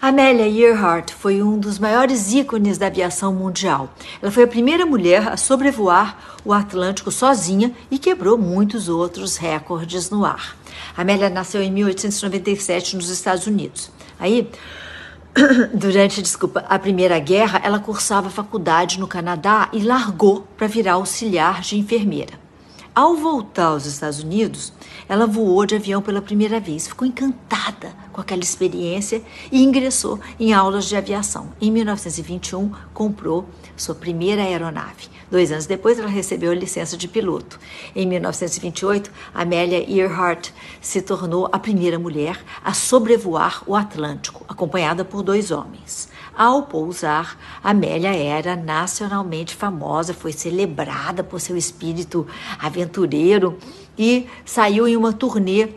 Amélia Earhart foi um dos maiores ícones da aviação mundial. Ela foi a primeira mulher a sobrevoar o Atlântico sozinha e quebrou muitos outros recordes no ar. Amélia nasceu em 1897 nos Estados Unidos. Aí, durante, desculpa, a Primeira Guerra, ela cursava faculdade no Canadá e largou para virar auxiliar de enfermeira. Ao voltar aos Estados Unidos, ela voou de avião pela primeira vez, ficou encantada com aquela experiência e ingressou em aulas de aviação. Em 1921, comprou sua primeira aeronave. Dois anos depois, ela recebeu a licença de piloto. Em 1928, Amélia Earhart se tornou a primeira mulher a sobrevoar o Atlântico, acompanhada por dois homens. Ao pousar, Amélia era nacionalmente famosa, foi celebrada por seu espírito aventureiro e saiu em uma turnê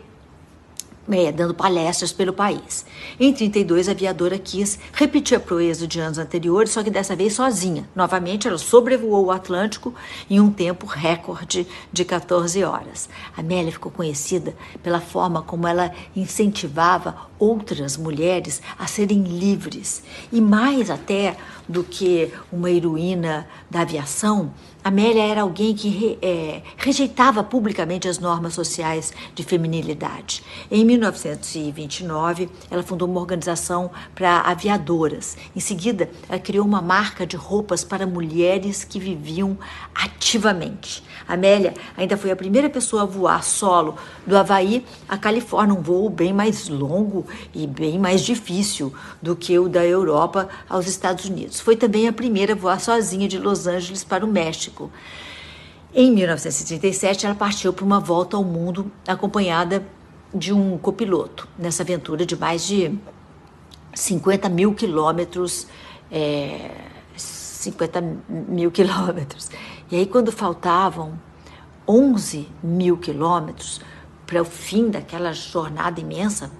é, dando palestras pelo país. Em 32, a aviadora quis repetir a proeza de anos anteriores, só que dessa vez sozinha. Novamente, ela sobrevoou o Atlântico em um tempo recorde de 14 horas. Amélia ficou conhecida pela forma como ela incentivava outras mulheres a serem livres. E mais até do que uma heroína da aviação, Amélia era alguém que é, rejeitava publicamente as normas sociais de feminilidade. Em 1929, ela fundou uma organização para aviadoras. Em seguida, ela criou uma marca de roupas para mulheres que viviam ativamente. Amélia ainda foi a primeira pessoa a voar solo do Havaí à Califórnia, um voo bem mais longo e bem mais difícil do que o da Europa aos Estados Foi também a primeira a voar sozinha de Los Angeles para o México. Em 1937, ela partiu para uma volta ao mundo acompanhada de um copiloto, nessa aventura de mais de 50 mil quilômetros. É, 50 mil quilômetros. E aí, quando faltavam 11 mil quilômetros para o fim daquela jornada imensa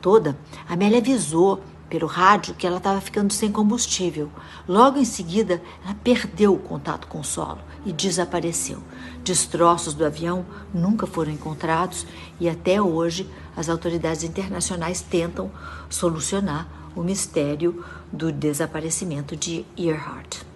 toda, a Amélia avisou pelo rádio que ela estava ficando sem combustível. Logo em seguida, ela perdeu o contato com o solo e desapareceu. Destroços do avião nunca foram encontrados e até hoje as autoridades internacionais tentam solucionar o mistério do desaparecimento de Earhart.